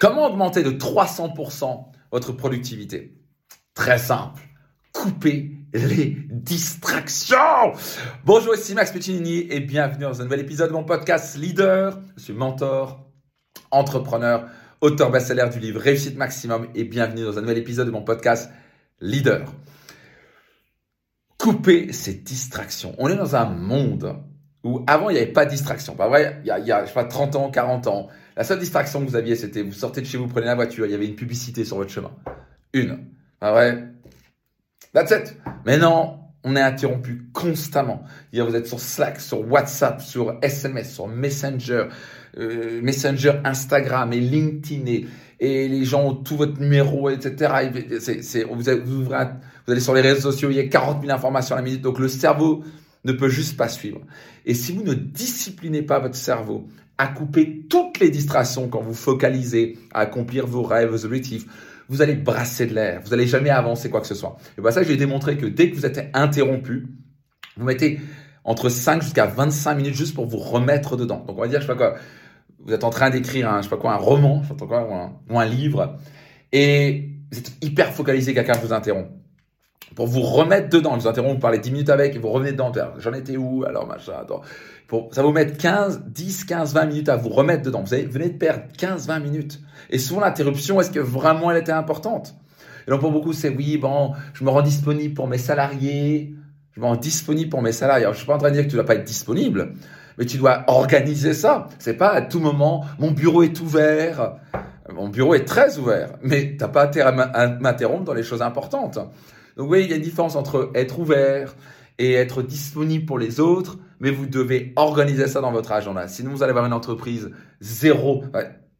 Comment augmenter de 300% votre productivité? Très simple. Coupez les distractions. Bonjour, ici Max Puccinini et bienvenue dans un nouvel épisode de mon podcast Leader. Je suis mentor, entrepreneur, auteur best-seller du livre Réussite Maximum et bienvenue dans un nouvel épisode de mon podcast Leader. Coupez ces distractions. On est dans un monde où avant il n'y avait pas de distraction. Pas il y a, il y sais pas, 30 ans, 40 ans, la seule distraction que vous aviez, c'était vous sortez de chez vous, prenez la voiture, il y avait une publicité sur votre chemin. Une. Pas vrai That's it. Mais non, on est interrompu constamment. Vous êtes sur Slack, sur WhatsApp, sur SMS, sur Messenger, euh, Messenger, Instagram et LinkedIn et, les gens ont tout votre numéro, etc. Vous, vous allez sur les réseaux sociaux, il y a 40 000 informations à la minute. Donc le cerveau ne peut juste pas suivre. Et si vous ne disciplinez pas votre cerveau à couper toutes les distractions quand vous focalisez à accomplir vos rêves, vos objectifs, vous allez brasser de l'air, vous n'allez jamais avancer quoi que ce soit. Et bien ça, j'ai démontré que dès que vous êtes interrompu, vous mettez entre 5 jusqu'à 25 minutes juste pour vous remettre dedans. Donc on va dire, je sais pas quoi, vous êtes en train d'écrire un, je sais pas quoi, un roman, je sais pas quoi, ou un, ou un livre, et vous êtes hyper focalisé, quelqu'un vous interrompt pour vous remettre dedans. Je vous interromps, vous parlez 10 minutes avec et vous revenez dedans. J'en étais où Alors machin, attends. Pour, ça vous mettre 15, 10, 15, 20 minutes à vous remettre dedans. Vous, venez de perdre 15, 20 minutes. Et souvent l'interruption, est-ce que vraiment elle était importante? Et donc pour beaucoup, c'est oui, bon, je me rends disponible pour mes salariés. Je me rends disponible pour mes salariés. Alors je suis pas en train de dire que tu dois pas être disponible, mais tu dois organiser ça. C'est pas à tout moment, mon bureau est ouvert. Mon bureau est très ouvert, mais t'as pas à m'interrompre dans les choses importantes. Donc oui, il y a une différence entre être ouvert et être disponible pour les autres, mais vous devez organiser ça dans votre agenda. Sinon, vous allez avoir une entreprise zéro,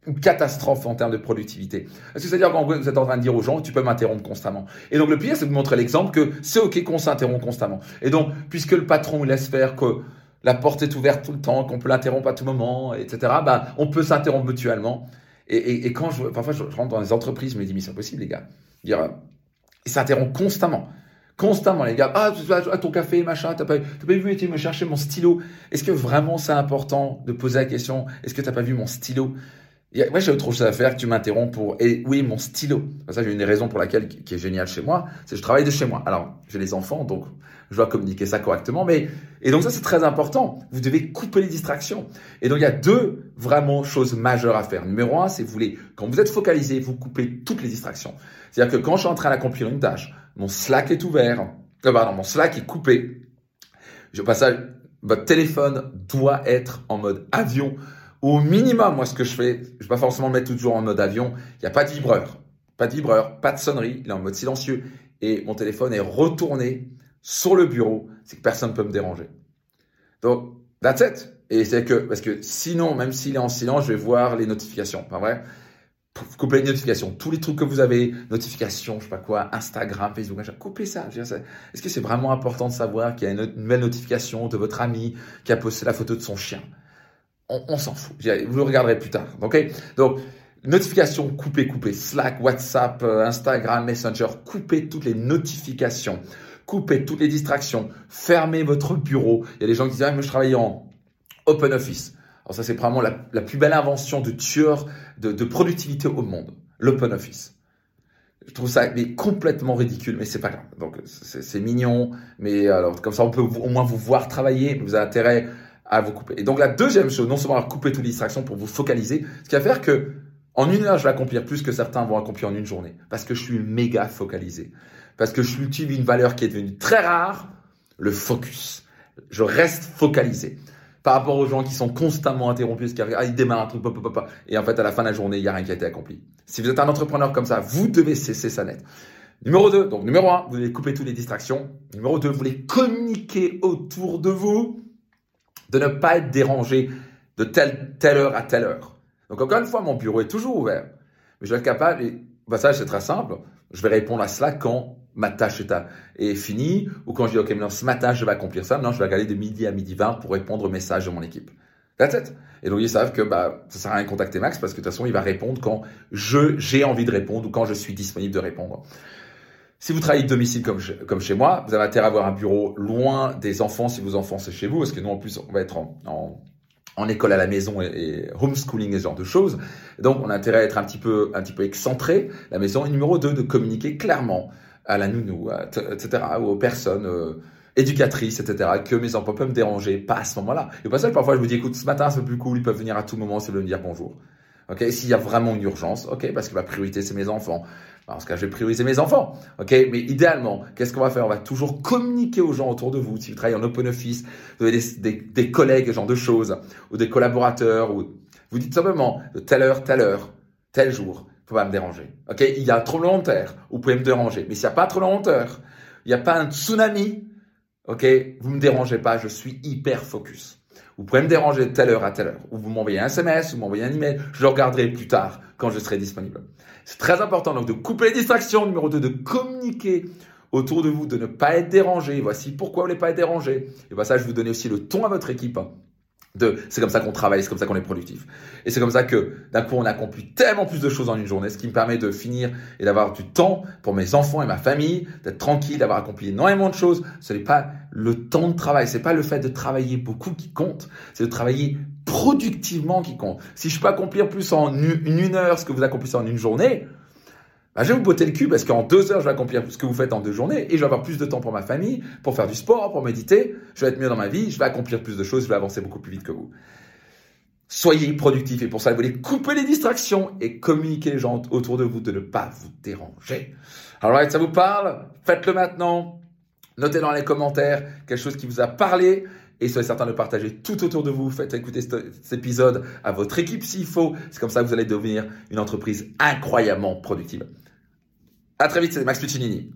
une catastrophe en termes de productivité. Est-ce que c'est-à-dire quand vous êtes en train de dire aux gens, tu peux m'interrompre constamment? Et donc le pire, c'est de montrer l'exemple que c'est OK qu'on s'interrompt constamment. Et donc, puisque le patron laisse faire que la porte est ouverte tout le temps, qu'on peut l'interrompre à tout moment, etc., bah, on peut s'interrompre mutuellement. Et, quand je, parfois je rentre dans les entreprises, je me dis, mais c'est impossible, les gars. Il s'interrompt constamment. Constamment, les gars. Ah, ton café, machin, t'as pas, pas vu, tu me chercher mon stylo. Est-ce que vraiment c'est important de poser la question, est-ce que t'as pas vu mon stylo? Moi, j'ai autre chose à faire que tu m'interromps pour, et oui, mon stylo? Ça, j'ai une raison pour laquelle, qui est géniale chez moi, c'est que je travaille de chez moi. Alors, j'ai les enfants, donc je dois communiquer ça correctement, mais, et donc ça, c'est très important. Vous devez couper les distractions. Et donc, il y a deux vraiment choses majeures à faire. Numéro un, c'est vous voulez, quand vous êtes focalisé, vous coupez toutes les distractions. C'est-à-dire que quand je suis en train d'accomplir une tâche, mon Slack est ouvert, euh, pardon, mon Slack est coupé. Je passe à, votre téléphone doit être en mode avion au minimum, moi, ce que je fais, je vais pas forcément le mettre toujours en mode avion. Il n'y a pas de vibreur. Pas de vibreur, pas de sonnerie. Il est en mode silencieux. Et mon téléphone est retourné sur le bureau. C'est que personne ne peut me déranger. Donc, that's it. Et c'est que, parce que sinon, même s'il est en silence, je vais voir les notifications. Pas vrai? Coupez les notifications. Tous les trucs que vous avez, notifications, je sais pas quoi, Instagram, Facebook, coupez ça. Est-ce que c'est vraiment important de savoir qu'il y a une nouvelle notification de votre ami qui a posté la photo de son chien? On, s'en fout. Vous le regarderez plus tard. Ok? Donc, notifications coupées, coupées. Slack, WhatsApp, euh, Instagram, Messenger, coupez toutes les notifications. Coupez toutes les distractions. Fermez votre bureau. Il y a des gens qui disent, ah, mais je travaille en open office. Alors ça, c'est vraiment la, plus belle invention de tueur de, productivité au monde. L'open office. Je trouve ça complètement ridicule, mais c'est pas grave. Donc c'est mignon, mais alors comme ça on peut au moins vous voir travailler. Vous avez intérêt à vous couper. Et donc la deuxième chose, non seulement à couper toutes les distractions pour vous focaliser, ce qui va faire que en une heure, je vais accomplir plus que certains vont accomplir en une journée. Parce que je suis méga focalisé. Parce que je cultive une valeur qui est devenue très rare, le focus. Je reste focalisé. Par rapport aux gens qui sont constamment interrompus, qui ah, ils démarrent un truc, pop, pop, pop, et en fait, à la fin de la journée, il n'y a rien qui a été accompli. Si vous êtes un entrepreneur comme ça, vous devez cesser ça net. Numéro 2, donc numéro 1, vous devez couper toutes les distractions. Numéro 2, vous voulez communiquer autour de vous de ne pas être dérangé de telle, heure à telle heure. Donc encore une fois, mon bureau est toujours ouvert. Mais je vais être capable, et bah ça c'est très simple, je vais répondre à cela quand ma tâche est, est finie, ou quand je dis, OK, maintenant ce matin je vais accomplir ça, maintenant je vais regarder de midi à midi 20 pour répondre aux messages de mon équipe. That's it. Et donc ils savent que bah, ça sert à rien de contacter Max parce que de toute façon il va répondre quand je j'ai envie de répondre ou quand je suis disponible de répondre. Si vous travaillez de domicile comme, comme chez moi, vous avez intérêt à avoir un bureau loin des enfants si vos enfants c'est chez vous, parce que nous en plus on va être en, en école à la maison et, homeschooling et ce genre de choses. Donc, on a intérêt à être un petit peu, un petit peu excentré, la maison. Et numéro 2, de communiquer clairement à la nounou, etc., ou aux personnes euh, éducatrices, etc., que mes enfants peuvent me déranger, pas à ce moment-là. Et pas ça, parfois, je vous dis, écoute, ce matin, c'est plus cool, ils peuvent venir à tout moment s'ils veulent me dire bonjour. Ok, s'il y a vraiment une urgence, ok, parce que ma priorité c'est mes enfants. Dans ce cas, je vais prioriser mes enfants. Ok, mais idéalement, qu'est-ce qu'on va faire? On va toujours communiquer aux gens autour de vous. Si vous travaillez en open office, vous avez des, des, collègues, ce genre de choses, ou des collaborateurs, ou vous dites simplement de telle heure, telle heure, tel jour, faut pas me déranger. Ok, il y a trop long terre, vous pouvez me déranger. Mais s'il n'y a pas trop long terre, il n'y a pas un tsunami, ok, vous me dérangez pas, je suis hyper focus. Vous pouvez me déranger de telle heure à telle heure. Ou vous m'envoyez un SMS, vous m'envoyez un email. Je le regarderai plus tard quand je serai disponible. C'est très important donc de couper les distractions. Numéro 2, de communiquer autour de vous, de ne pas être dérangé. Voici pourquoi vous ne voulez pas être dérangé. Et bien ça, je vous donner aussi le ton à votre équipe c'est comme ça qu'on travaille, c'est comme ça qu'on est productif. Et c'est comme ça que d'un coup on accomplit tellement plus de choses en une journée, ce qui me permet de finir et d'avoir du temps pour mes enfants et ma famille, d'être tranquille, d'avoir accompli énormément de choses. Ce n'est pas le temps de travail, c'est pas le fait de travailler beaucoup qui compte, c'est de travailler productivement qui compte. Si je peux accomplir plus en une heure ce que vous accomplissez en une journée, bah, je vais vous botter le cul parce qu'en deux heures, je vais accomplir ce que vous faites en deux journées et je vais avoir plus de temps pour ma famille, pour faire du sport, pour méditer. Je vais être mieux dans ma vie, je vais accomplir plus de choses, je vais avancer beaucoup plus vite que vous. Soyez productifs et pour ça, vous voulez couper les distractions et communiquer les gens autour de vous de ne pas vous déranger. Alors, ça vous parle? Faites-le maintenant. Notez dans les commentaires quelque chose qui vous a parlé et soyez certain de partager tout autour de vous. Faites écouter cet épisode à votre équipe s'il faut. C'est comme ça que vous allez devenir une entreprise incroyablement productive. À très vite, c'est Max Puccinini.